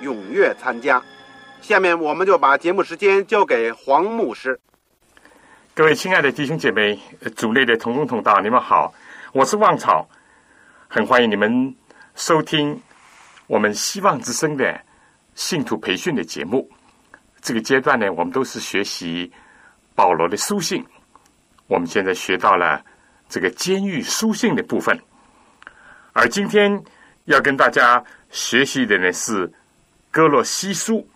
踊跃参加。下面我们就把节目时间交给黄牧师。各位亲爱的弟兄姐妹、主内的同工同道，你们好，我是旺草，很欢迎你们收听我们希望之声的信徒培训的节目。这个阶段呢，我们都是学习保罗的书信。我们现在学到了这个监狱书信的部分，而今天要跟大家学习的呢是哥罗西书，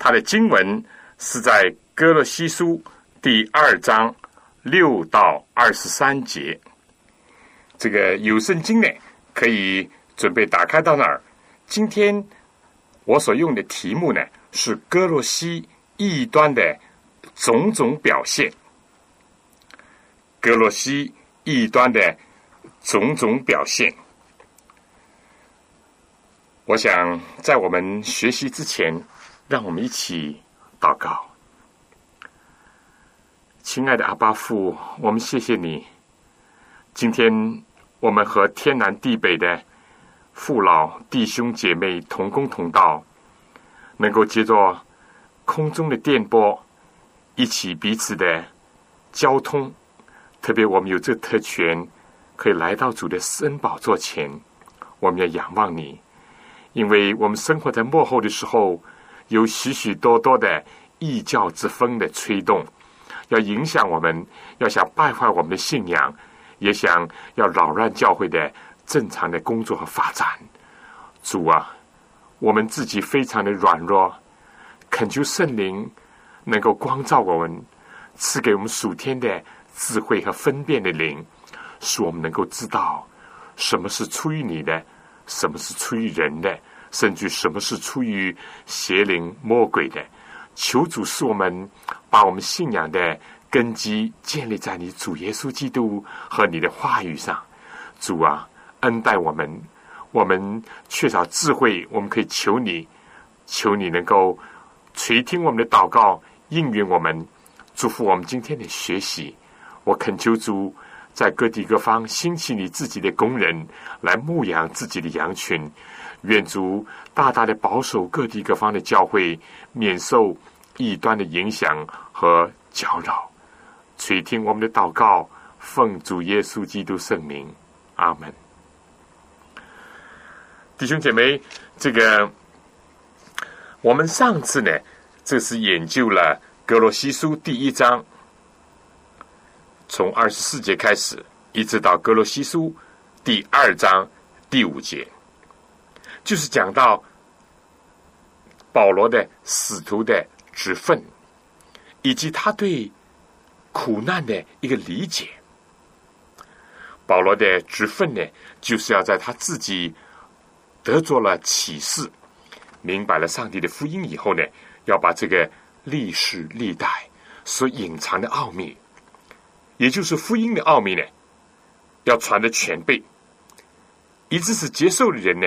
它的经文是在哥罗西书第二章六到二十三节。这个有圣经呢，可以准备打开到那儿。今天我所用的题目呢是哥罗西异端的种种表现。格罗西异端的种种表现，我想在我们学习之前，让我们一起祷告。亲爱的阿巴父，我们谢谢你。今天我们和天南地北的父老弟兄姐妹同工同道，能够接着空中的电波，一起彼此的交通。特别我们有这特权，可以来到主的恩宝座前，我们要仰望你，因为我们生活在幕后的时候，有许许多多的异教之风的吹动，要影响我们，要想败坏我们的信仰，也想要扰乱教会的正常的工作和发展。主啊，我们自己非常的软弱，恳求圣灵能够光照我们，赐给我们属天的。智慧和分辨的灵，使我们能够知道什么是出于你的，什么是出于人的，甚至什么是出于邪灵魔鬼的。求主使我们把我们信仰的根基建立在你主耶稣基督和你的话语上。主啊，恩待我们，我们缺少智慧，我们可以求你，求你能够垂听我们的祷告，应允我们，祝福我们今天的学习。我恳求主在各地各方兴起你自己的工人来牧养自己的羊群，愿主大大的保守各地各方的教会免受异端的影响和搅扰。垂听我们的祷告，奉主耶稣基督圣名，阿门。弟兄姐妹，这个我们上次呢，这是研究了格罗西书第一章。从二十四节开始，一直到格罗西书第二章第五节，就是讲到保罗的使徒的职分，以及他对苦难的一个理解。保罗的职分呢，就是要在他自己得着了启示，明白了上帝的福音以后呢，要把这个历史历代所隐藏的奥秘。也就是福音的奥秘呢，要传的全备，以致是接受的人呢，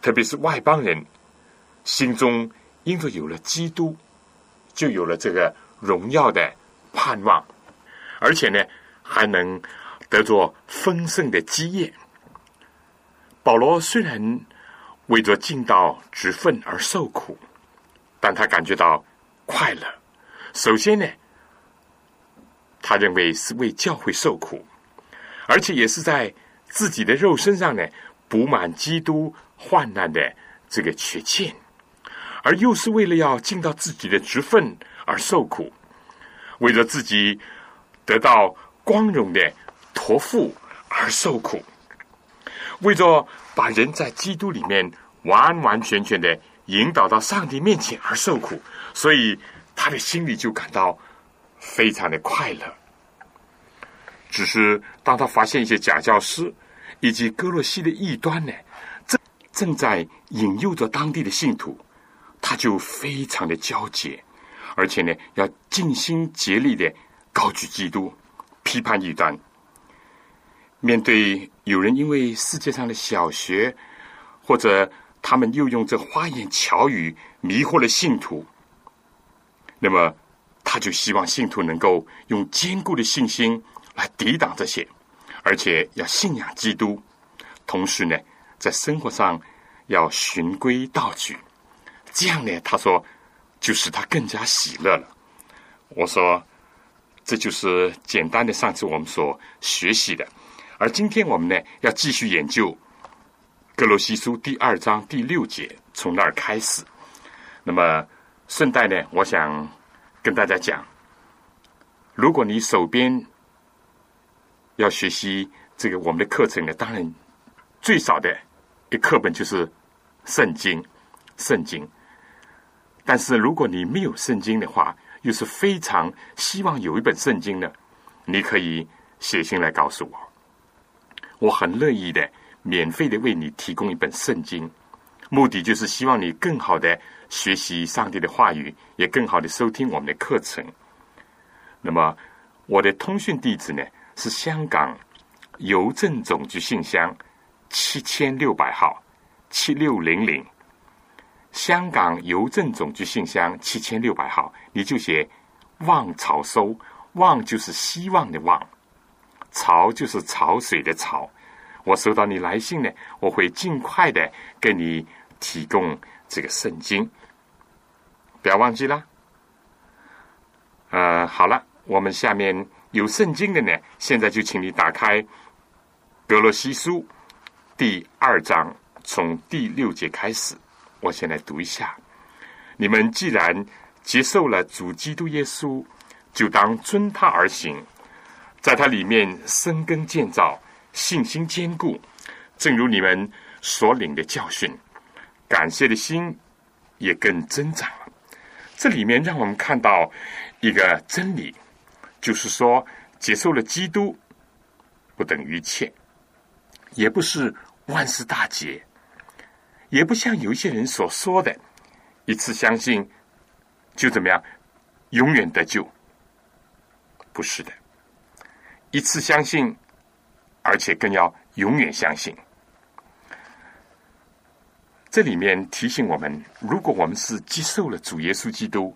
特别是外邦人，心中因着有了基督，就有了这个荣耀的盼望，而且呢，还能得着丰盛的基业。保罗虽然为着尽到职分而受苦，但他感觉到快乐。首先呢。他认为是为教会受苦，而且也是在自己的肉身上呢补满基督患难的这个缺欠，而又是为了要尽到自己的职分而受苦，为了自己得到光荣的托付而受苦，为着把人在基督里面完完全全的引导到上帝面前而受苦，所以他的心里就感到非常的快乐。只是当他发现一些假教师以及哥罗西的异端呢，正正在引诱着当地的信徒，他就非常的焦急，而且呢，要尽心竭力的高举基督，批判异端。面对有人因为世界上的小学，或者他们又用这花言巧语迷惑了信徒，那么他就希望信徒能够用坚固的信心。来抵挡这些，而且要信仰基督，同时呢，在生活上要循规蹈矩，这样呢，他说，就使他更加喜乐了。我说，这就是简单的上次我们所学习的，而今天我们呢，要继续研究格罗西书第二章第六节，从那儿开始。那么顺带呢，我想跟大家讲，如果你手边，要学习这个我们的课程呢，当然最少的一课本就是圣经，圣经。但是如果你没有圣经的话，又是非常希望有一本圣经呢，你可以写信来告诉我，我很乐意的免费的为你提供一本圣经，目的就是希望你更好的学习上帝的话语，也更好的收听我们的课程。那么我的通讯地址呢？是香港邮政总局信箱七千六百号七六零零，香港邮政总局信箱七千六百号，你就写“望潮收”，望就是希望的望，潮就是潮水的潮。我收到你来信呢，我会尽快的给你提供这个圣经，不要忘记了。呃，好了，我们下面。有圣经的呢，现在就请你打开《格罗西书》第二章，从第六节开始。我先来读一下：你们既然接受了主基督耶稣，就当遵他而行，在他里面生根建造，信心坚固，正如你们所领的教训，感谢的心也更增长了。这里面让我们看到一个真理。就是说，接受了基督，不等于一切，也不是万事大吉，也不像有些人所说的，一次相信就怎么样，永远得救，不是的，一次相信，而且更要永远相信。这里面提醒我们，如果我们是接受了主耶稣基督。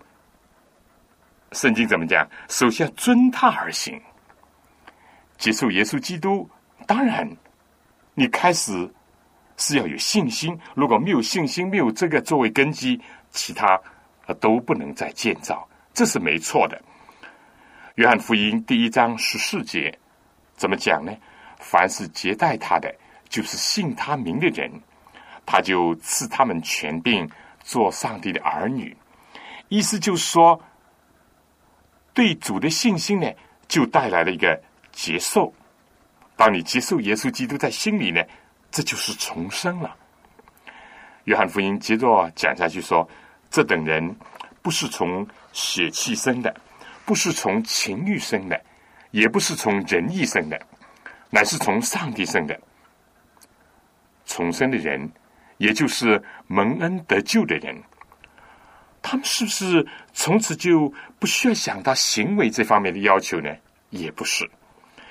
圣经怎么讲？首先遵他而行，接受耶稣基督。当然，你开始是要有信心。如果没有信心，没有这个作为根基，其他都不能再建造，这是没错的。约翰福音第一章十四节怎么讲呢？凡是接待他的，就是信他名的人，他就赐他们权柄做上帝的儿女。意思就是说。对主的信心呢，就带来了一个接受。当你接受耶稣基督在心里呢，这就是重生了。约翰福音接着讲下去说：“这等人不是从血气生的，不是从情欲生的，也不是从人意生的，乃是从上帝生的。重生的人，也就是蒙恩得救的人。”他们是不是从此就不需要想到行为这方面的要求呢？也不是，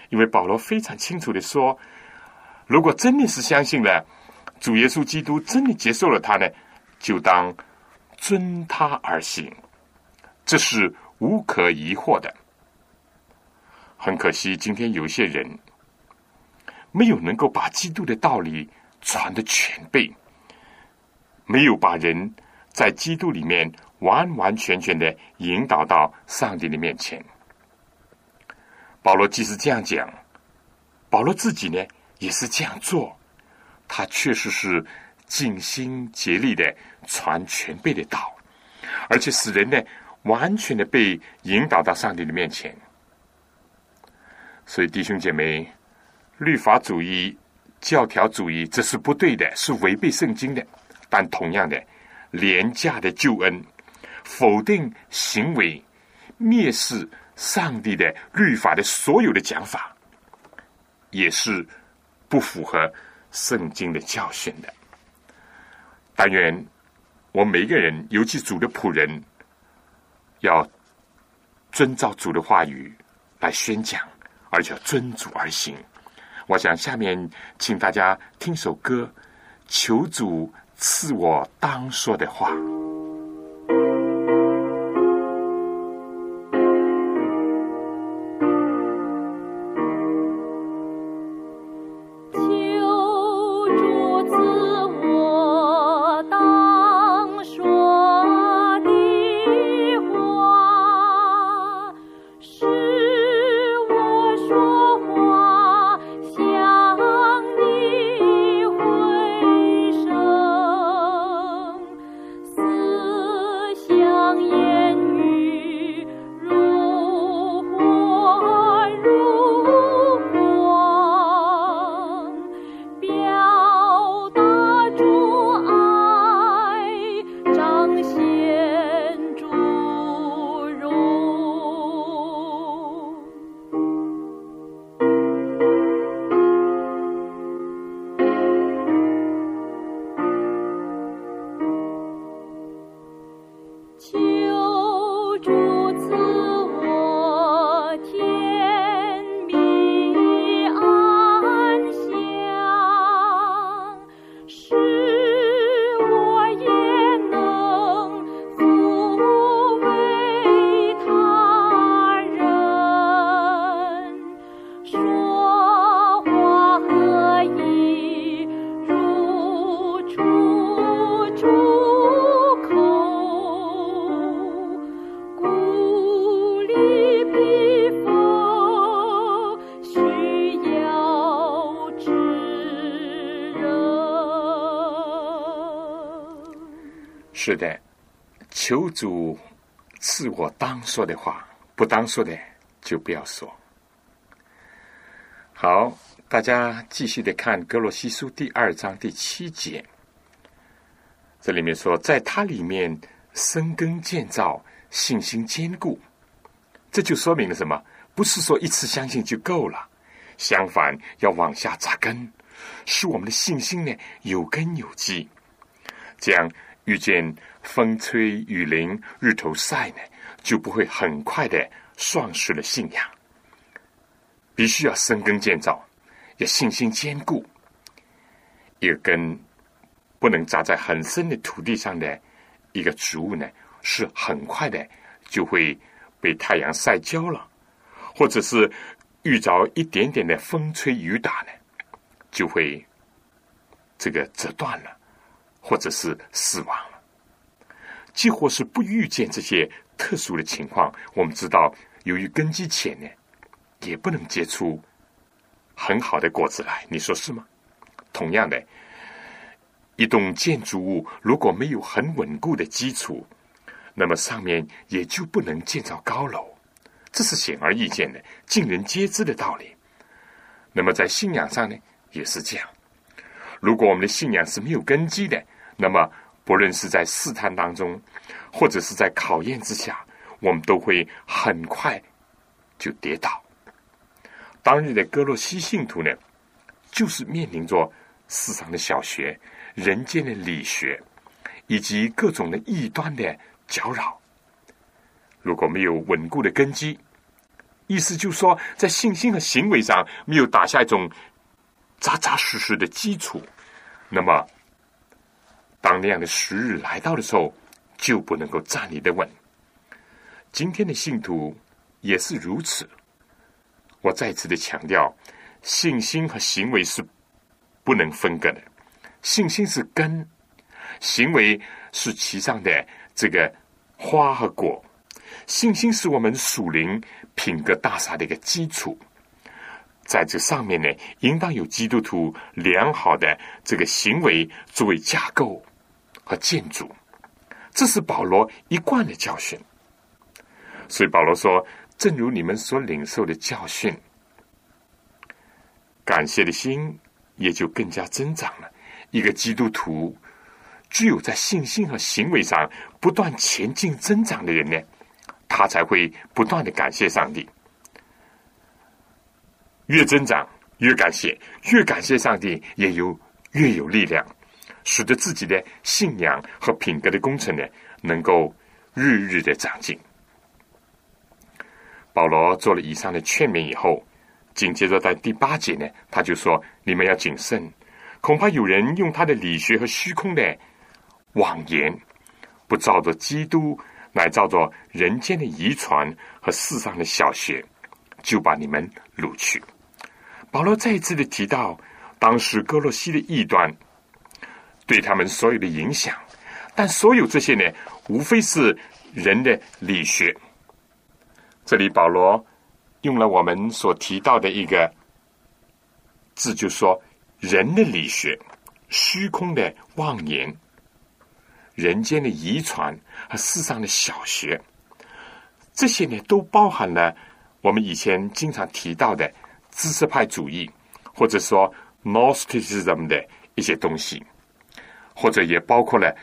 因为保罗非常清楚的说，如果真的是相信了主耶稣基督，真的接受了他呢，就当遵他而行，这是无可疑惑的。很可惜，今天有些人没有能够把基督的道理传的全备，没有把人。在基督里面完完全全的引导到上帝的面前。保罗即使这样讲，保罗自己呢也是这样做。他确实是尽心竭力的传全备的道，而且使人呢完全的被引导到上帝的面前。所以弟兄姐妹，律法主义、教条主义这是不对的，是违背圣经的。但同样的，廉价的救恩，否定行为，蔑视上帝的律法的所有的讲法，也是不符合圣经的教训的。但愿我每一个人，尤其主的仆人，要遵照主的话语来宣讲，而且要遵主而行。我想下面请大家听首歌，求主。是我当说的话。是的，求主赐我当说的话，不当说的就不要说。好，大家继续的看《格罗西书》第二章第七节，这里面说，在它里面生根建造，信心坚固。这就说明了什么？不是说一次相信就够了，相反要往下扎根，使我们的信心呢有根有基，这样。遇见风吹雨淋、日头晒呢，就不会很快的丧失了信仰。必须要深耕建造，要信心坚固。一个根不能扎在很深的土地上的一个植物呢，是很快的就会被太阳晒焦了，或者是遇着一点点的风吹雨打呢，就会这个折断了。或者是死亡了，几乎是不遇见这些特殊的情况。我们知道，由于根基浅呢，也不能结出很好的果子来。你说是吗？同样的，一栋建筑物如果没有很稳固的基础，那么上面也就不能建造高楼。这是显而易见的、尽人皆知的道理。那么在信仰上呢，也是这样。如果我们的信仰是没有根基的，那么，不论是在试探当中，或者是在考验之下，我们都会很快就跌倒。当日的哥洛西信徒呢，就是面临着世上的小学、人间的理学，以及各种的异端的搅扰。如果没有稳固的根基，意思就是说，在信心和行为上没有打下一种扎扎实实的基础，那么。当那样的时日来到的时候，就不能够站立的稳。今天的信徒也是如此。我再次的强调，信心和行为是不能分割的。信心是根，行为是其上的这个花和果。信心是我们属灵品格大厦的一个基础。在这上面呢，应当有基督徒良好的这个行为作为架构和建筑。这是保罗一贯的教训。所以保罗说：“正如你们所领受的教训，感谢的心也就更加增长了。一个基督徒只有在信心和行为上不断前进增长的人呢，他才会不断的感谢上帝。”越增长，越感谢，越感谢上帝，也有越有力量，使得自己的信仰和品格的工程呢，能够日日的长进。保罗做了以上的劝勉以后，紧接着在第八节呢，他就说：“你们要谨慎，恐怕有人用他的理学和虚空的妄言，不照着基督，乃照着人间的遗传和世上的小学，就把你们掳去。”保罗再一次的提到，当时哥洛西的异端对他们所有的影响，但所有这些呢，无非是人的理学。这里保罗用了我们所提到的一个字，就说人的理学、虚空的妄言、人间的遗传和世上的小学，这些呢，都包含了我们以前经常提到的。知识派主义，或者说 Gnosticism 的一些东西，或者也包括了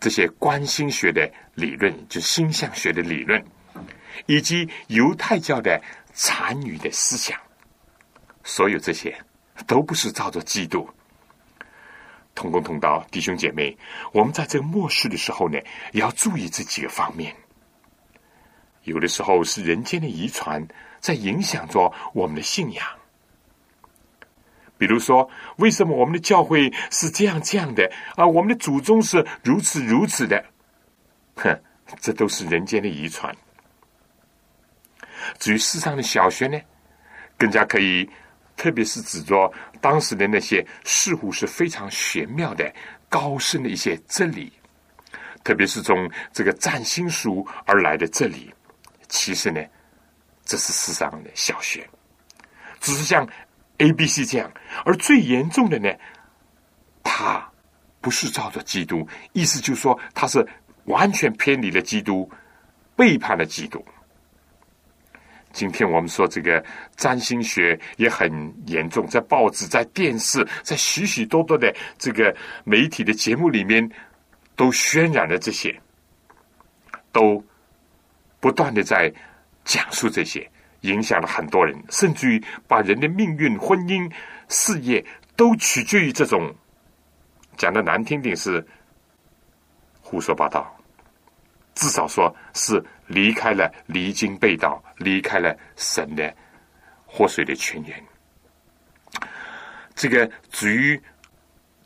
这些观星学的理论，就星象学的理论，以及犹太教的残余的思想，所有这些都不是照着基督。同工同道，弟兄姐妹，我们在这个末世的时候呢，也要注意这几个方面。有的时候是人间的遗传。在影响着我们的信仰。比如说，为什么我们的教会是这样这样的啊？我们的祖宗是如此如此的，哼，这都是人间的遗传。至于世上的小学呢，更加可以，特别是指着当时的那些似乎是非常玄妙的高深的一些真理，特别是从这个占星术而来的真理，其实呢。这是世上的小学，只是像 A、B、C 这样，而最严重的呢，他不是照着基督，意思就是说他是完全偏离了基督，背叛了基督。今天我们说这个占星学也很严重，在报纸、在电视、在许许多多的这个媒体的节目里面，都渲染了这些，都不断的在。讲述这些，影响了很多人，甚至于把人的命运、婚姻、事业都取决于这种讲的难听点是胡说八道，至少说是离开了离经背道，离开了神的活水的泉源。这个至于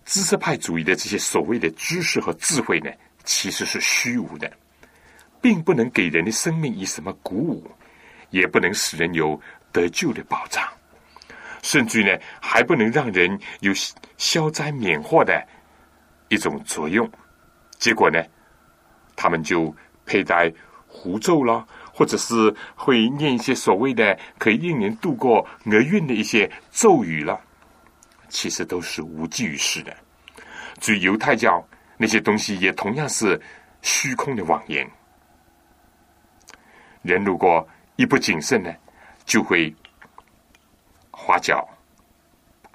知识派主义的这些所谓的知识和智慧呢，其实是虚无的。并不能给人的生命以什么鼓舞，也不能使人有得救的保障，甚至呢，还不能让人有消灾免祸的一种作用。结果呢，他们就佩戴符咒了，或者是会念一些所谓的可以令人度过厄运的一些咒语了，其实都是无济于事的。至于犹太教那些东西，也同样是虚空的妄言。人如果一不谨慎呢，就会滑脚，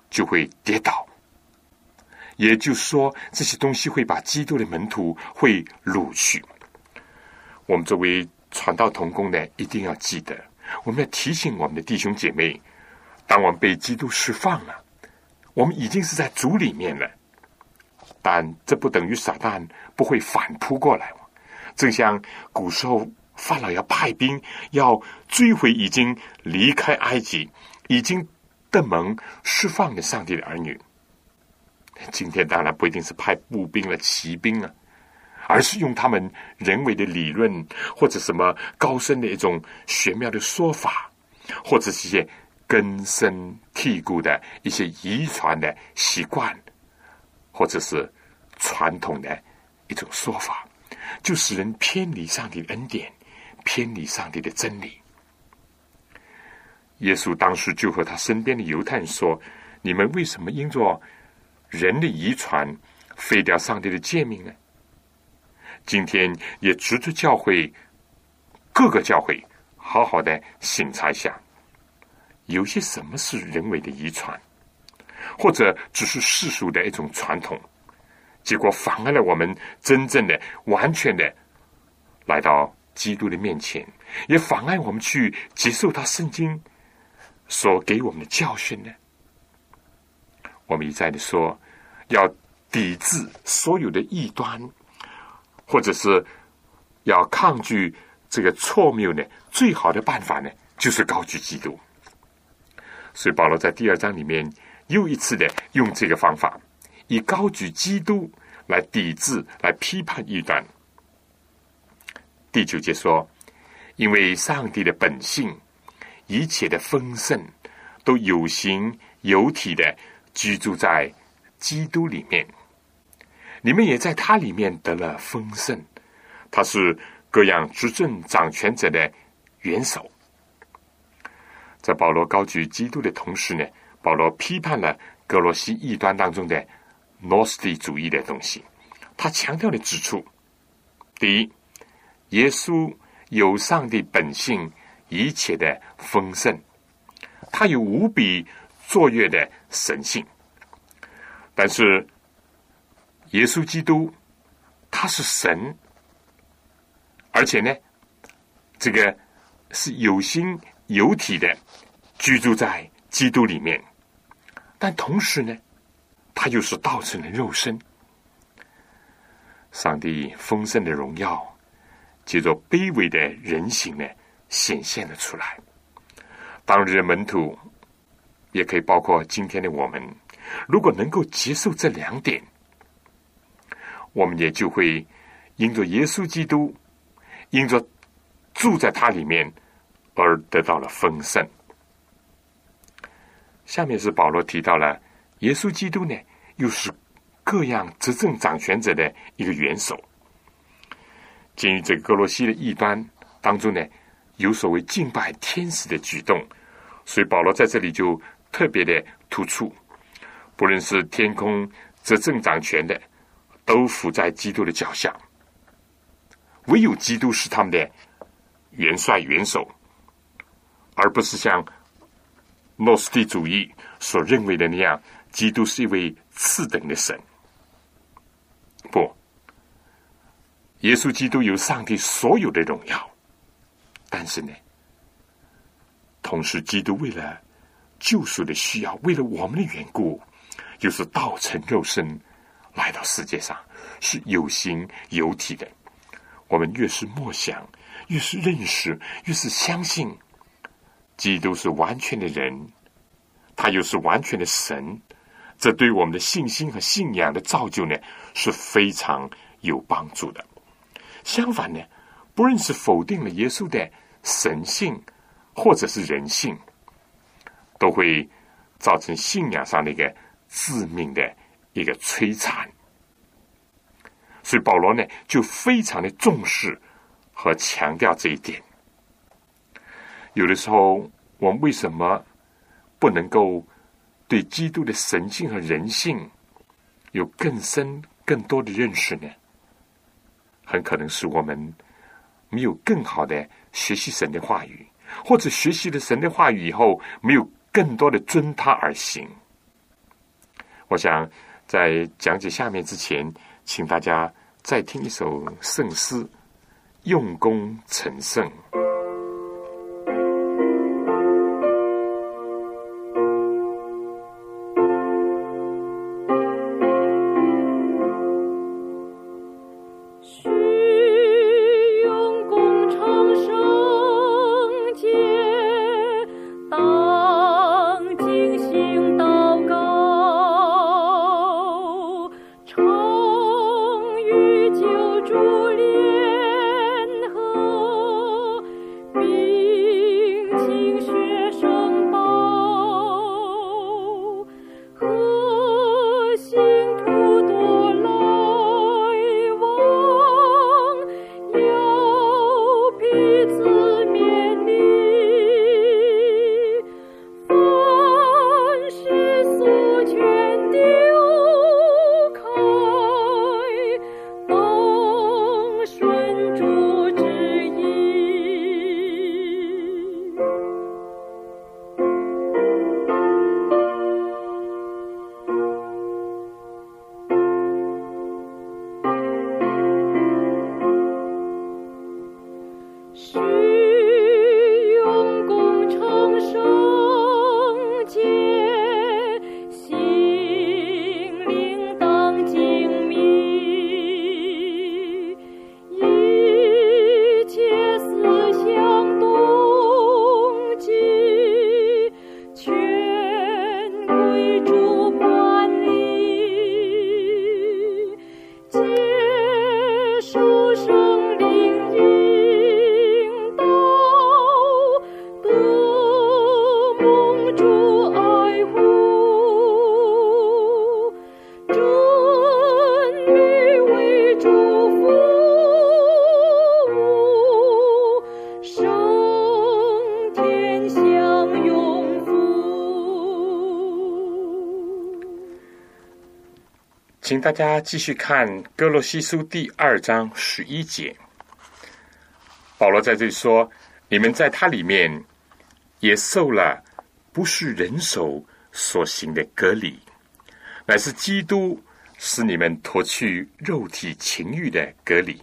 就会跌倒。也就是说，这些东西会把基督的门徒会掳去。我们作为传道同工呢，一定要记得，我们要提醒我们的弟兄姐妹：，当我们被基督释放了，我们已经是在主里面了。但这不等于撒旦不会反扑过来。正像古时候。法老要派兵，要追回已经离开埃及、已经得蒙释放的上帝的儿女。今天当然不一定是派步兵了、骑兵啊，而是用他们人为的理论，或者什么高深的一种玄妙的说法，或者是一些根深蒂固的一些遗传的习惯，或者是传统的一种说法，就使人偏离上帝的恩典。偏离上帝的真理，耶稣当时就和他身边的犹太人说：“你们为什么因着人的遗传废掉上帝的诫命呢？”今天也值得教会各个教会好好的审查一下，有些什么是人为的遗传，或者只是世俗的一种传统，结果妨碍了我们真正的、完全的来到基督的面前，也妨碍我们去接受他圣经所给我们的教训呢？我们一再的说，要抵制所有的异端。或者是要抗拒这个错谬呢？最好的办法呢，就是高举基督。所以保罗在第二章里面又一次的用这个方法，以高举基督来抵制、来批判异端。第九节说：“因为上帝的本性，一切的丰盛都有形有体的居住在基督里面。”你们也在他里面得了丰盛，他是各样执政掌权者的元首。在保罗高举基督的同时呢，保罗批判了格罗西异端当中的诺斯底主义的东西。他强调的指出：第一，耶稣有上帝本性一切的丰盛，他有无比卓越的神性，但是。耶稣基督，他是神，而且呢，这个是有心有体的居住在基督里面，但同时呢，他又是道成的肉身。上帝丰盛的荣耀，借着卑微的人形呢，显现了出来。当日的门徒，也可以包括今天的我们，如果能够接受这两点。我们也就会因着耶稣基督，因着住在他里面而得到了丰盛。下面是保罗提到了耶稣基督呢，又是各样执政掌权者的一个元首。鉴于这个格罗西的异端当中呢，有所谓敬拜天使的举动，所以保罗在这里就特别的突出，不论是天空执政掌权的。都伏在基督的脚下，唯有基督是他们的元帅元首，而不是像诺斯底主义所认为的那样，基督是一位次等的神。不，耶稣基督有上帝所有的荣耀，但是呢，同时基督为了救赎的需要，为了我们的缘故，就是道成肉身。来到世界上是有形有体的。我们越是默想，越是认识，越是相信，基督是完全的人，他又是完全的神。这对我们的信心和信仰的造就呢，是非常有帮助的。相反呢，不论是否定了耶稣的神性，或者是人性，都会造成信仰上的一个致命的。一个摧残，所以保罗呢就非常的重视和强调这一点。有的时候，我们为什么不能够对基督的神性和人性有更深、更多的认识呢？很可能是我们没有更好的学习神的话语，或者学习了神的话语以后，没有更多的遵他而行。我想。在讲解下面之前，请大家再听一首圣诗《用功成圣》。大家继续看《哥罗西书》第二章十一节。保罗在这里说：“你们在他里面也受了不是人手所行的隔离，乃是基督使你们脱去肉体情欲的隔离。”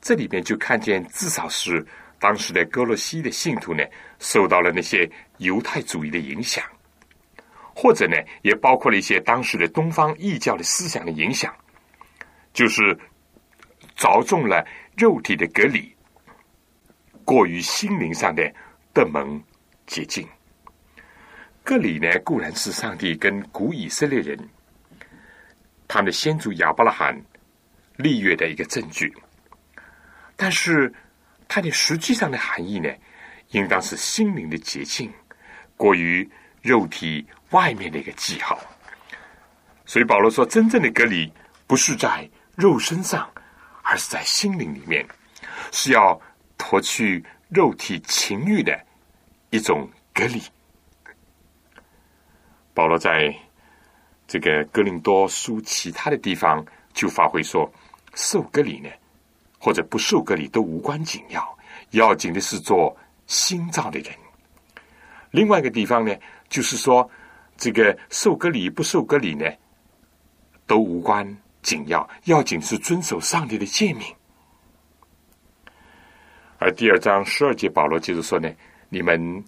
这里面就看见，至少是当时的哥罗西的信徒呢，受到了那些犹太主义的影响。或者呢，也包括了一些当时的东方异教的思想的影响，就是着重了肉体的隔离，过于心灵上的的蒙洁净。隔离呢，固然是上帝跟古以色列人他们的先祖亚伯拉罕立约的一个证据，但是它的实际上的含义呢，应当是心灵的洁净，过于肉体。外面的一个记号，所以保罗说，真正的隔离不是在肉身上，而是在心灵里面，是要脱去肉体情欲的一种隔离。保罗在这个哥林多书其他的地方就发挥说，受隔离呢，或者不受隔离都无关紧要，要紧的是做新造的人。另外一个地方呢，就是说。这个受割礼不受割礼呢，都无关紧要，要紧是遵守上帝的诫命。而第二章十二节，保罗接着说呢：“你们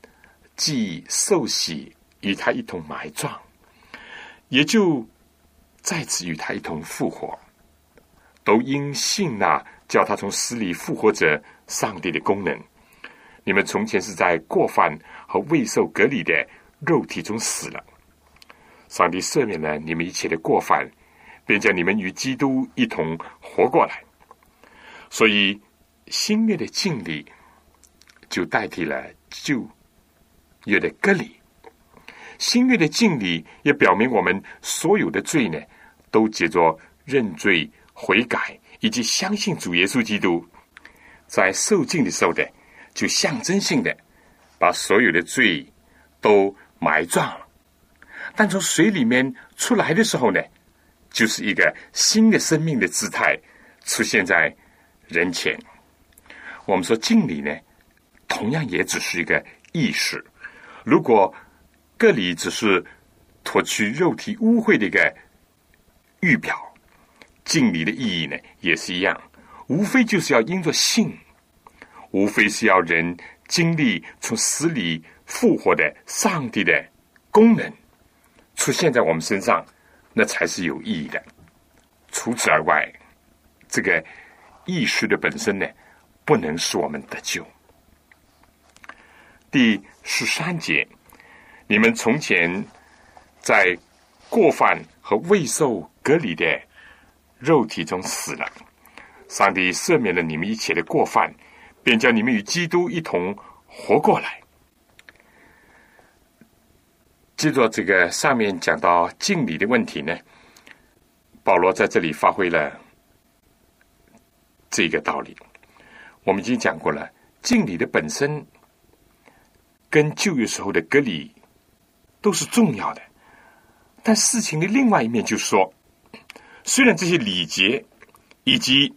既受洗，与他一同埋葬，也就再次与他一同复活，都因信那叫他从死里复活者上帝的功能。你们从前是在过犯和未受隔离的肉体中死了。”上帝赦免了你们一切的过犯，便叫你们与基督一同活过来。所以新约的敬礼就代替了旧约的割礼。新约的敬礼也表明我们所有的罪呢，都借着认罪悔改以及相信主耶稣基督，在受敬的时候的，就象征性的把所有的罪都埋葬了。但从水里面出来的时候呢，就是一个新的生命的姿态出现在人前。我们说敬礼呢，同样也只是一个意识。如果个礼只是脱去肉体污秽的一个预表，敬礼的意义呢，也是一样，无非就是要因着信，无非是要人经历从死里复活的上帝的功能。出现在我们身上，那才是有意义的。除此而外，这个意识的本身呢，不能使我们得救。第十三节，你们从前在过犯和未受隔离的肉体中死了，上帝赦免了你们一切的过犯，便叫你们与基督一同活过来。接着这个上面讲到敬礼的问题呢，保罗在这里发挥了这个道理。我们已经讲过了，敬礼的本身跟旧约时候的隔离都是重要的，但事情的另外一面就是说，虽然这些礼节以及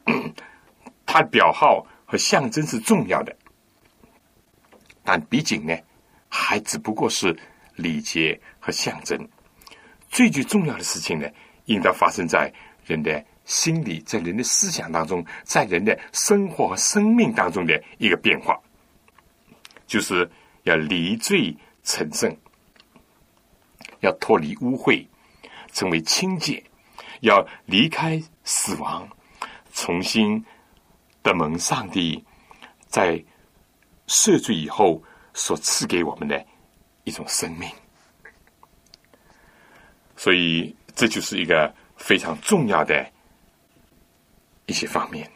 它的表号和象征是重要的，但毕竟呢，还只不过是。礼节和象征，最最重要的事情呢，应当发生在人的心理，在人的思想当中，在人的生活和生命当中的一个变化，就是要离罪成圣，要脱离污秽，成为清洁，要离开死亡，重新的蒙上帝在赦罪以后所赐给我们的。一种生命，所以这就是一个非常重要的一些方面，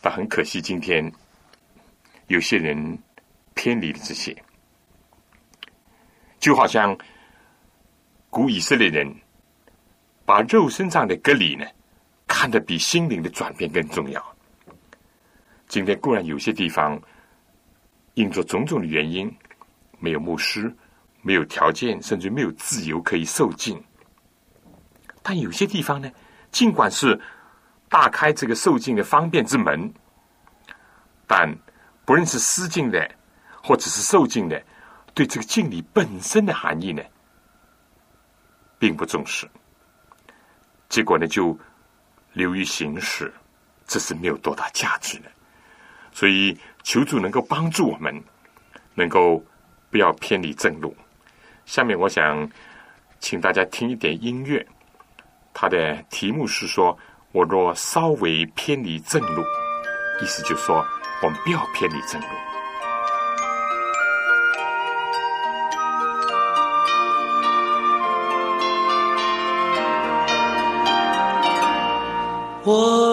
但很可惜，今天有些人偏离了这些，就好像古以色列人把肉身上的隔离呢，看得比心灵的转变更重要。今天固然有些地方因着种种的原因，没有牧师，没有条件，甚至没有自由可以受尽。但有些地方呢，尽管是大开这个受尽的方便之门，但不论是施敬的，或者是受尽的，对这个敬礼本身的含义呢，并不重视。结果呢，就流于形式，这是没有多大价值的。所以，求主能够帮助我们，能够不要偏离正路。下面，我想请大家听一点音乐。它的题目是说：“我若稍微偏离正路，意思就是说，我们不要偏离正路。”我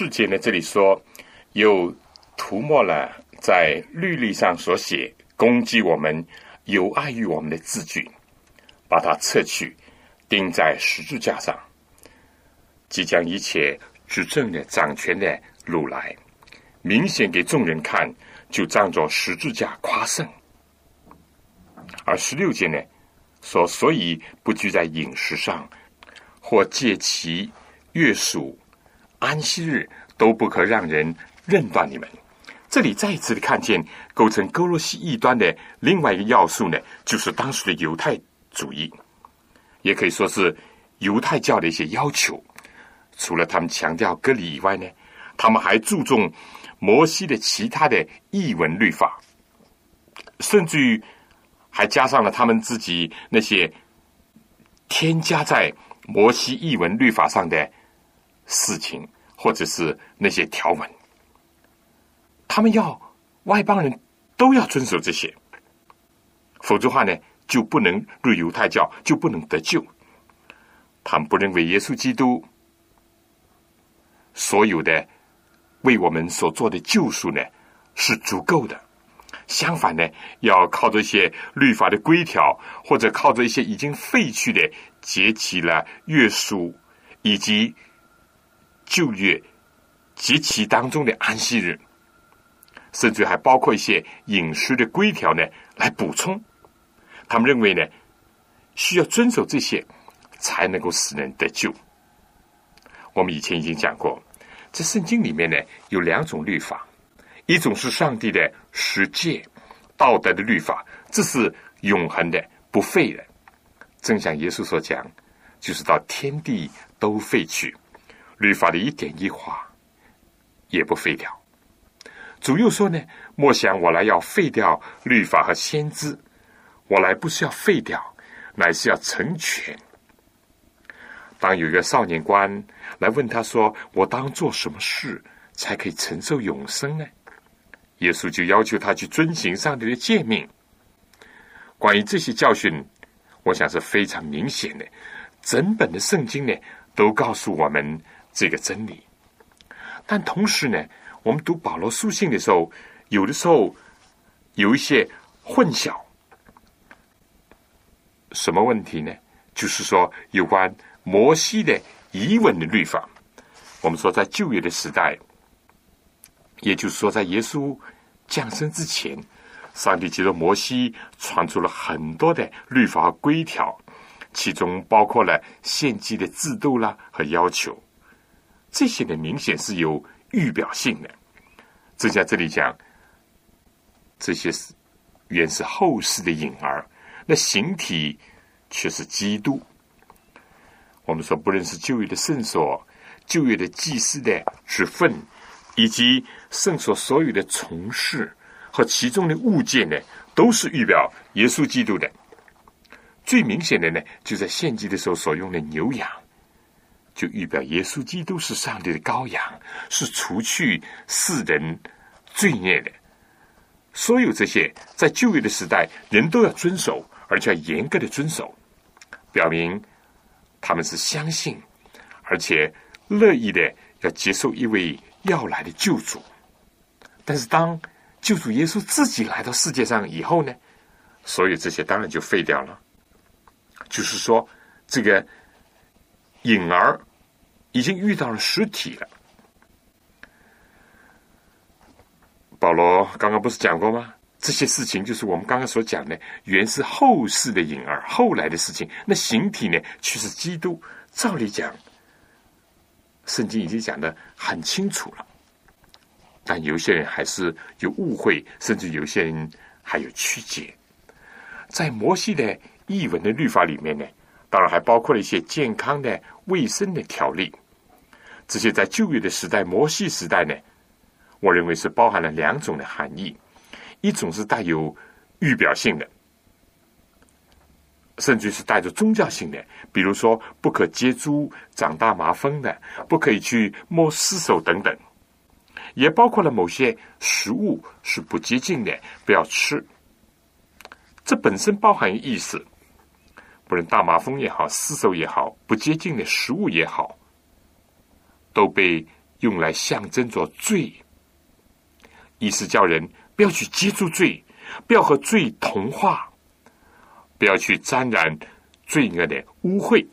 四节呢，这里说又涂抹了在律例上所写攻击我们、有碍于我们的字句，把它撤去，钉在十字架上，即将一切执政的、掌权的掳来，明显给众人看，就仗着十字架夸胜。而十六节呢，说所以不拘在饮食上，或借其月数。安息日都不可让人认断你们。这里再一次的看见构成哥罗西异端的另外一个要素呢，就是当时的犹太主义，也可以说是犹太教的一些要求。除了他们强调割礼以外呢，他们还注重摩西的其他的译文律法，甚至于还加上了他们自己那些添加在摩西译文律法上的。事情，或者是那些条文，他们要外邦人都要遵守这些，否则的话呢，就不能入犹太教，就不能得救。他们不认为耶稣基督所有的为我们所做的救赎呢是足够的，相反呢，要靠着一些律法的规条，或者靠着一些已经废去的节期了约书以及。旧约及其当中的安息日，甚至还包括一些饮食的规条呢，来补充。他们认为呢，需要遵守这些，才能够使人得救。我们以前已经讲过，在圣经里面呢，有两种律法，一种是上帝的十诫、道德的律法，这是永恒的、不废的。正像耶稣所讲，就是到天地都废去。律法的一点一划也不废掉。主又说呢：“莫想我来要废掉律法和先知，我来不是要废掉，乃是要成全。”当有一个少年官来问他说：“我当做什么事才可以承受永生呢？”耶稣就要求他去遵行上帝的诫命。关于这些教训，我想是非常明显的。整本的圣经呢，都告诉我们。这个真理，但同时呢，我们读保罗书信的时候，有的时候有一些混淆。什么问题呢？就是说有关摩西的遗文的律法。我们说在旧约的时代，也就是说在耶稣降生之前，上帝借着摩西传出了很多的律法规条，其中包括了献祭的制度啦和要求。这些呢，明显是有预表性的。正像这里讲，这些是原是后世的影儿，那形体却是基督。我们说，不论是旧约的圣所、旧约的祭司的职分，以及圣所所有的从事和其中的物件呢，都是预表耶稣基督的。最明显的呢，就在献祭的时候所用的牛羊。就预表耶稣基督是上帝的羔羊，是除去世人罪孽的。所有这些在旧约的时代，人都要遵守，而且要严格的遵守，表明他们是相信，而且乐意的要接受一位要来的救主。但是当救主耶稣自己来到世界上以后呢，所有这些当然就废掉了。就是说，这个隐儿已经遇到了实体了。保罗刚刚不是讲过吗？这些事情就是我们刚刚所讲的，原是后世的影儿，后来的事情。那形体呢，却是基督。照理讲，圣经已经讲的很清楚了。但有些人还是有误会，甚至有些人还有曲解。在摩西的译文的律法里面呢，当然还包括了一些健康的、卫生的条例。这些在旧约的时代，摩西时代呢，我认为是包含了两种的含义：一种是带有预表性的，甚至是带着宗教性的，比如说不可接猪、长大麻风的，不可以去摸尸首等等。也包括了某些食物是不洁净的，不要吃。这本身包含意思，不论大麻风也好，尸首也好，不洁净的食物也好，都被用来象征着罪，意思叫人不要去接触罪，不要和罪同化，不要去沾染罪恶的污秽。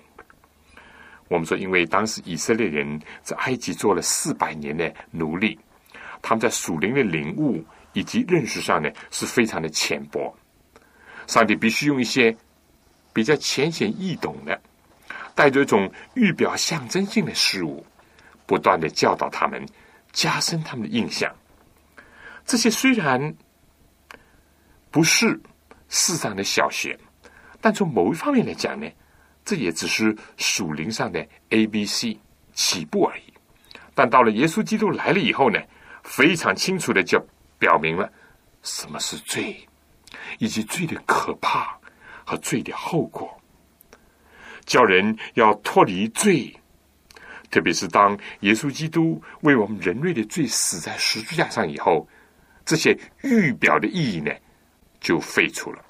我们说，因为当时以色列人在埃及做了四百年的奴隶。他们在属灵的领悟以及认识上呢，是非常的浅薄。上帝必须用一些比较浅显易懂的、带着一种预表象征性的事物，不断的教导他们，加深他们的印象。这些虽然不是世上的小学，但从某一方面来讲呢，这也只是属灵上的 A、B、C 起步而已。但到了耶稣基督来了以后呢？非常清楚的就表明了什么是罪，以及罪的可怕和罪的后果，叫人要脱离罪。特别是当耶稣基督为我们人类的罪死在十字架上以后，这些预表的意义呢，就废除了。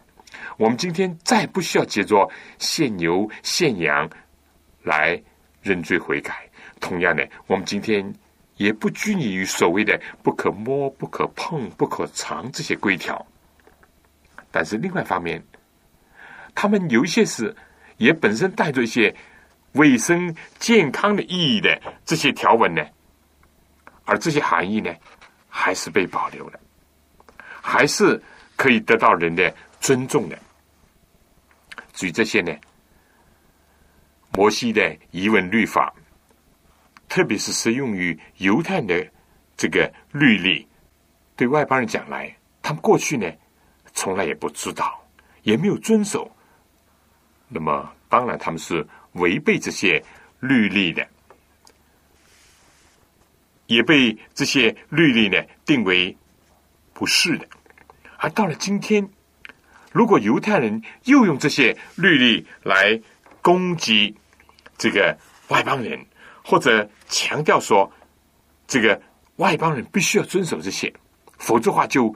我们今天再不需要借着献牛献羊来认罪悔改。同样的，我们今天。也不拘泥于所谓的不可摸、不可碰、不可尝这些规条，但是另外一方面，他们有一些是也本身带着一些卫生健康的意义的这些条文呢，而这些含义呢，还是被保留了，还是可以得到人的尊重的。至于这些呢，摩西的疑问律法。特别是适用于犹太的这个律例，对外邦人讲来，他们过去呢从来也不知道，也没有遵守。那么，当然他们是违背这些律例的，也被这些律例呢定为不是的。而到了今天，如果犹太人又用这些律例来攻击这个外邦人，或者强调说，这个外邦人必须要遵守这些，否则话就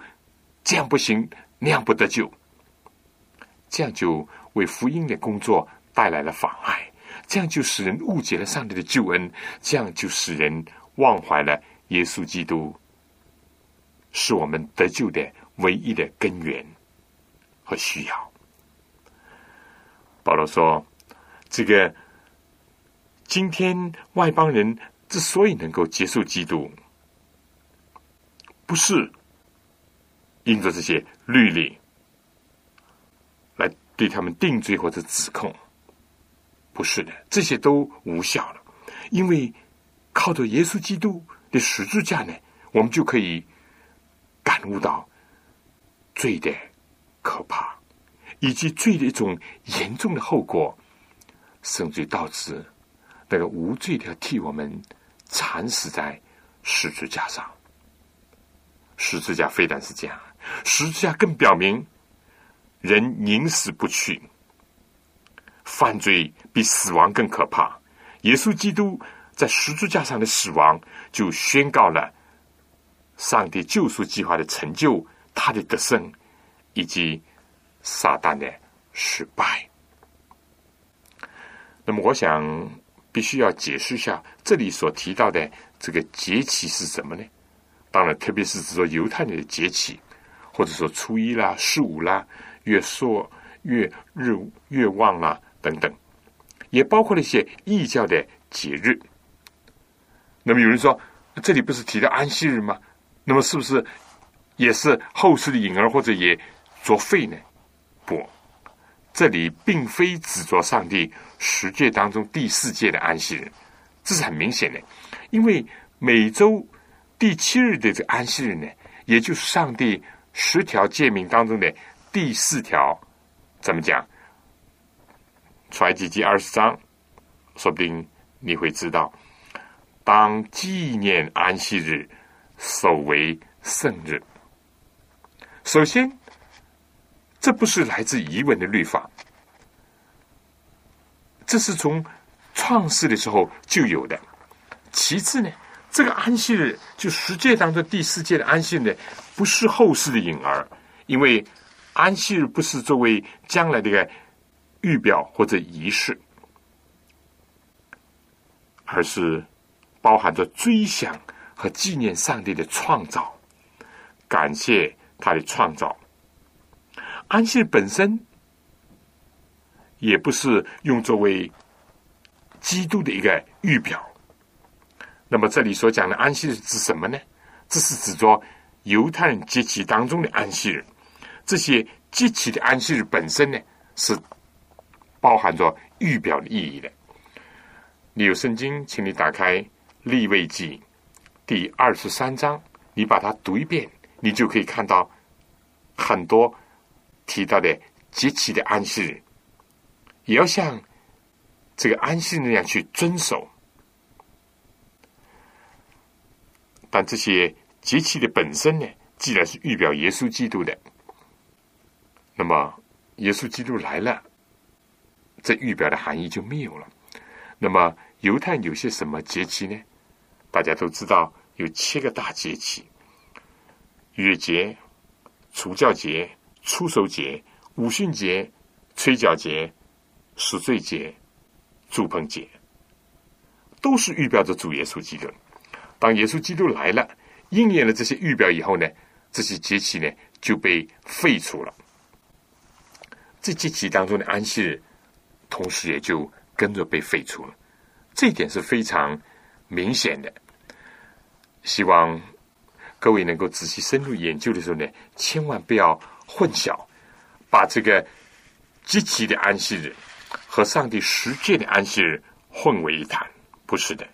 这样不行，那样不得救，这样就为福音的工作带来了妨碍，这样就使人误解了上帝的救恩，这样就使人忘怀了耶稣基督是我们得救的唯一的根源和需要。保罗说：“这个。”今天外邦人之所以能够接受基督，不是因着这些律例来对他们定罪或者指控，不是的，这些都无效了。因为靠着耶稣基督的十字架呢，我们就可以感悟到罪的可怕，以及罪的一种严重的后果，甚至导致。那个无罪的替我们惨死在十字架上，十字架非但是这样，十字架更表明人宁死不屈，犯罪比死亡更可怕。耶稣基督在十字架上的死亡，就宣告了上帝救赎计划的成就，他的得胜，以及撒旦的失败。那么，我想。必须要解释一下这里所提到的这个节气是什么呢？当然，特别是指说犹太人的节气，或者说初一啦、十五啦、越朔、越日、月望啦等等，也包括了一些异教的节日。那么有人说，这里不是提到安息日吗？那么是不是也是后世的影儿，或者也作废呢？不，这里并非指着上帝十诫当中第四诫的安息日，这是很明显的，因为每周。第七日的这个安息日呢，也就是上帝十条诫命当中的第四条，怎么讲？出埃及记二十章，说不定你会知道，当纪念安息日，守为圣日。首先，这不是来自疑问的律法，这是从创世的时候就有的。其次呢？这个安息日，就十诫当中第四诫的安息日，不是后世的影儿，因为安息日不是作为将来的一个预表或者仪式，而是包含着追想和纪念上帝的创造，感谢他的创造。安息日本身也不是用作为基督的一个预表。那么这里所讲的安息日指什么呢？这是指着犹太人阶级当中的安息日。这些节期的安息日本身呢，是包含着预表的意义的。你有圣经，请你打开立位记第二十三章，你把它读一遍，你就可以看到很多提到的节期的安息日，也要像这个安息日那样去遵守。但这些节气的本身呢，既然是预表耶稣基督的，那么耶稣基督来了，这预表的含义就没有了。那么犹太有些什么节气呢？大家都知道有七个大节气：月节、除教节、出手节、五旬节、吹角节、赎罪节、祝棚节，都是预表着主耶稣基督。当耶稣基督来了，应验了这些预表以后呢，这些节气呢就被废除了。这节气当中的安息日，同时也就跟着被废除了。这一点是非常明显的。希望各位能够仔细深入研究的时候呢，千万不要混淆，把这个积极的安息日和上帝实践的安息日混为一谈。不是的。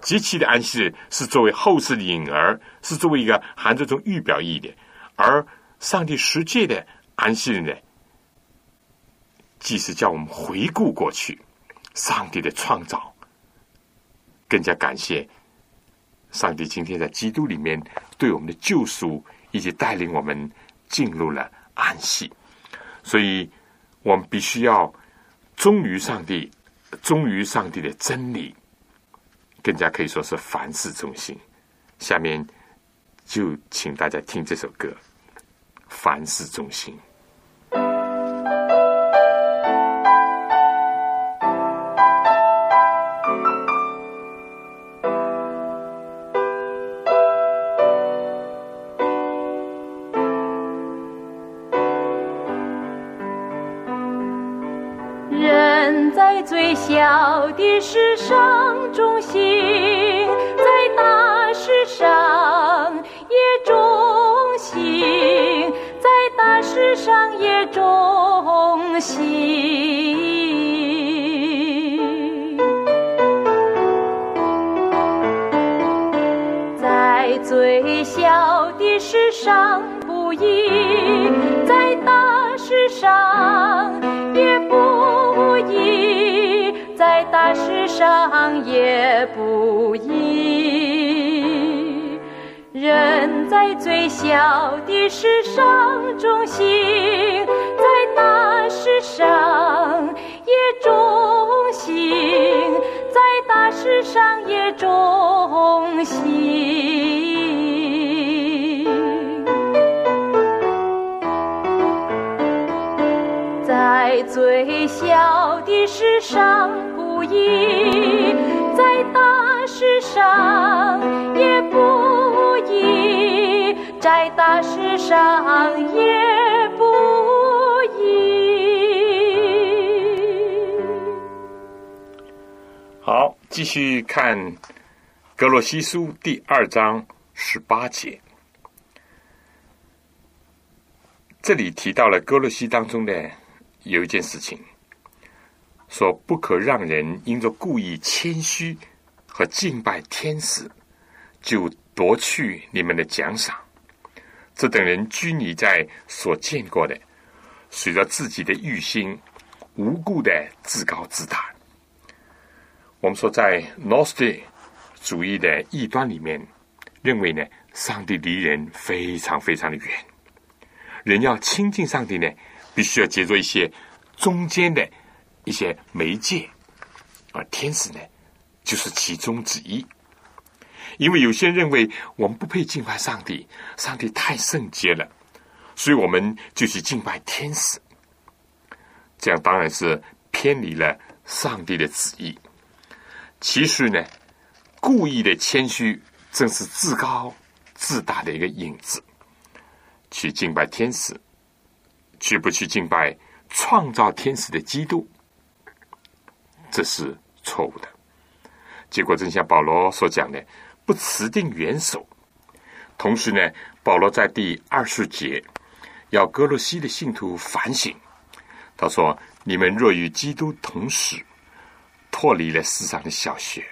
积极的安息日是作为后世的影儿，是作为一个含这种预表意义的；而上帝实际的安息日呢，既是叫我们回顾过去上帝的创造，更加感谢上帝今天在基督里面对我们的救赎，以及带领我们进入了安息。所以，我们必须要忠于上帝，忠于上帝的真理。更加可以说是凡事中心。下面就请大家听这首歌《凡事中心》。到底是上中心。也不易。人在最小的事上中心，在大事上继续看《格罗西书》第二章十八节。这里提到了哥罗西当中的有一件事情，说不可让人因着故意谦虚和敬拜天使，就夺去你们的奖赏。这等人拘泥在所见过的，随着自己的欲心，无故的自高自大。我们说，在 n o s t i 主义的异端里面，认为呢，上帝离人非常非常的远。人要亲近上帝呢，必须要借助一些中间的一些媒介，而天使呢，就是其中之一。因为有些人认为我们不配敬拜上帝，上帝太圣洁了，所以我们就去敬拜天使。这样当然是偏离了上帝的旨意。其实呢，故意的谦虚，正是自高自大的一个影子。去敬拜天使，去不去敬拜创造天使的基督，这是错误的。结果正像保罗所讲的，不辞定元首。同时呢，保罗在第二十节要哥罗西的信徒反省，他说：“你们若与基督同死，脱离了世上的小学，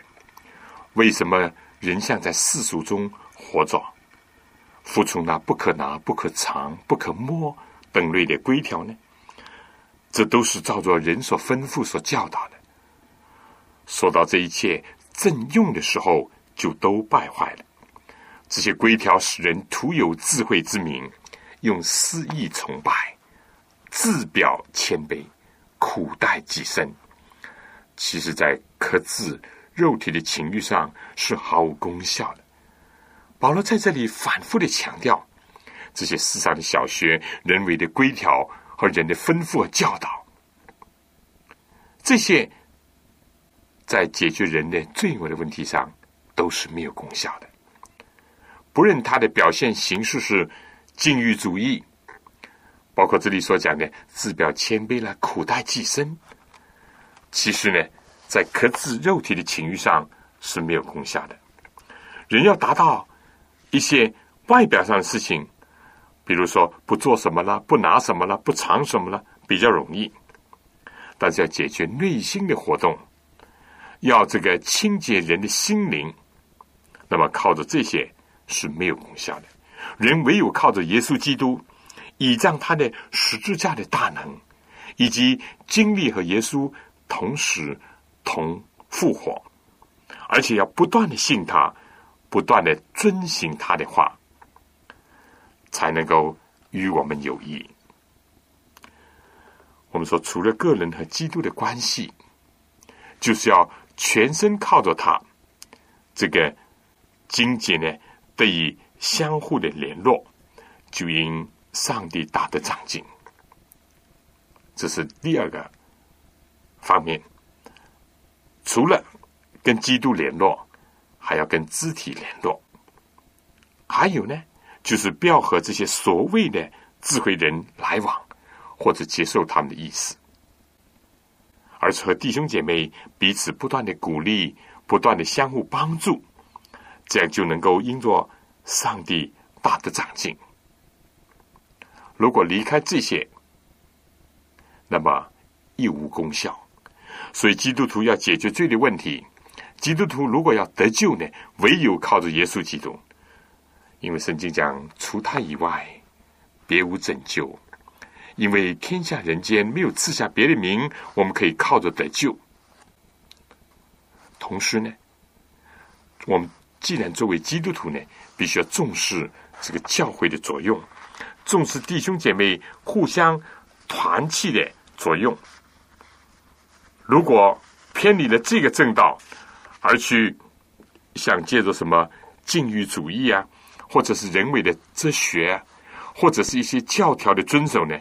为什么人像在世俗中活着？”服从那不可拿、不可藏、不可摸等类的规条呢？这都是照着人所吩咐、所教导的。说到这一切正用的时候，就都败坏了。这些规条使人徒有智慧之名，用私意崇拜，自表谦卑，苦待己身。其实，在克制肉体的情欲上是毫无功效的。保罗在这里反复的强调，这些世上的小学、人为的规条和人的吩咐和教导，这些在解决人的罪恶的问题上都是没有功效的。不论他的表现形式是禁欲主义，包括这里所讲的自表谦卑了、苦待己身，其实呢，在克制肉体的情欲上是没有功效的。人要达到。一些外表上的事情，比如说不做什么了，不拿什么了，不藏什么了，比较容易。但是要解决内心的活动，要这个清洁人的心灵，那么靠着这些是没有功效的。人唯有靠着耶稣基督，倚仗他的十字架的大能，以及经历和耶稣同时同复活，而且要不断的信他。不断的遵行他的话，才能够与我们有益。我们说，除了个人和基督的关系，就是要全身靠着他，这个经济呢得以相互的联络，就因上帝大的长进。这是第二个方面。除了跟基督联络。还要跟肢体联络，还有呢，就是不要和这些所谓的智慧人来往，或者接受他们的意思，而是和弟兄姐妹彼此不断的鼓励，不断的相互帮助，这样就能够因着上帝大的长进。如果离开这些，那么亦无功效。所以基督徒要解决罪的问题。基督徒如果要得救呢，唯有靠着耶稣基督，因为圣经讲，除他以外，别无拯救。因为天下人间没有赐下别的名，我们可以靠着得救。同时呢，我们既然作为基督徒呢，必须要重视这个教会的作用，重视弟兄姐妹互相团契的作用。如果偏离了这个正道，而去想借着什么禁欲主义啊，或者是人为的哲学，或者是一些教条的遵守呢，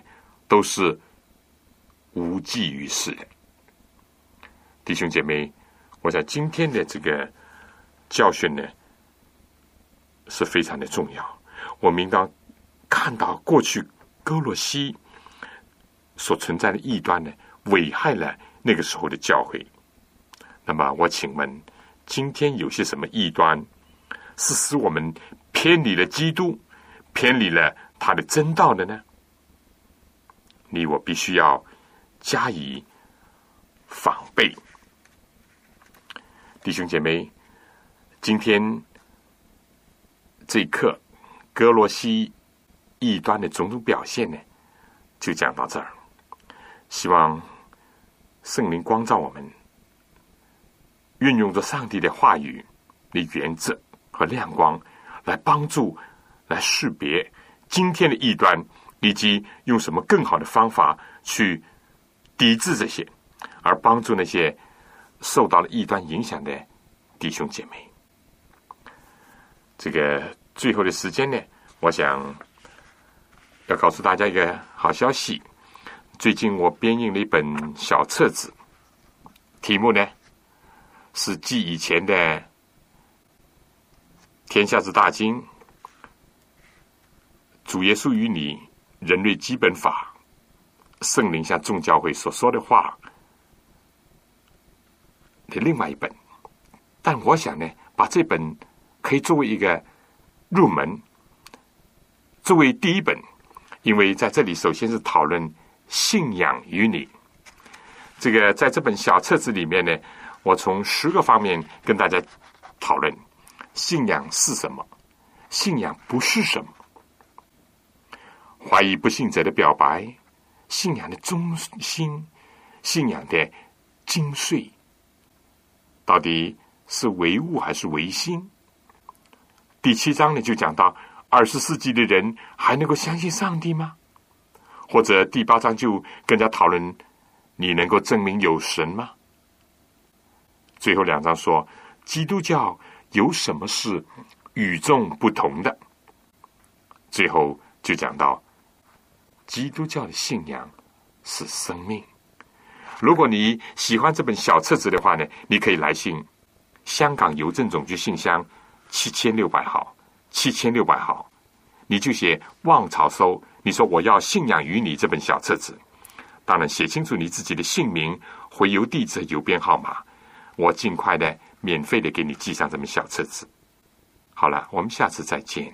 都是无济于事的。弟兄姐妹，我想今天的这个教训呢是非常的重要。我们应当看到过去哥罗西所存在的异端呢，危害了那个时候的教会。那么，我请问，今天有些什么异端是使我们偏离了基督、偏离了他的真道的呢？你我必须要加以防备。弟兄姐妹，今天这一课哥罗西异端的种种表现呢，就讲到这儿。希望圣灵光照我们，运用着上帝的话语的原则和亮光，来帮助、来识别今天的异端，以及用什么更好的方法去抵制这些，而帮助那些。受到了异端影响的弟兄姐妹，这个最后的时间呢，我想要告诉大家一个好消息。最近我编印了一本小册子，题目呢是继以前的《天下之大经》《主耶稣与你》《人类基本法》《圣灵向众教会所说的话》。的另外一本，但我想呢，把这本可以作为一个入门，作为第一本，因为在这里首先是讨论信仰与你。这个在这本小册子里面呢，我从十个方面跟大家讨论信仰是什么，信仰不是什么，怀疑不信者的表白，信仰的中心，信仰的精髓。到底是唯物还是唯心？第七章呢，就讲到二十世纪的人还能够相信上帝吗？或者第八章就更加讨论你能够证明有神吗？最后两章说基督教有什么是与众不同的？最后就讲到基督教的信仰是生命。如果你喜欢这本小册子的话呢，你可以来信香港邮政总局信箱七千六百号，七千六百号，你就写“望潮收”。你说我要《信仰于你》这本小册子，当然写清楚你自己的姓名、回邮地址、邮编号码，我尽快的免费的给你寄上这本小册子。好了，我们下次再见。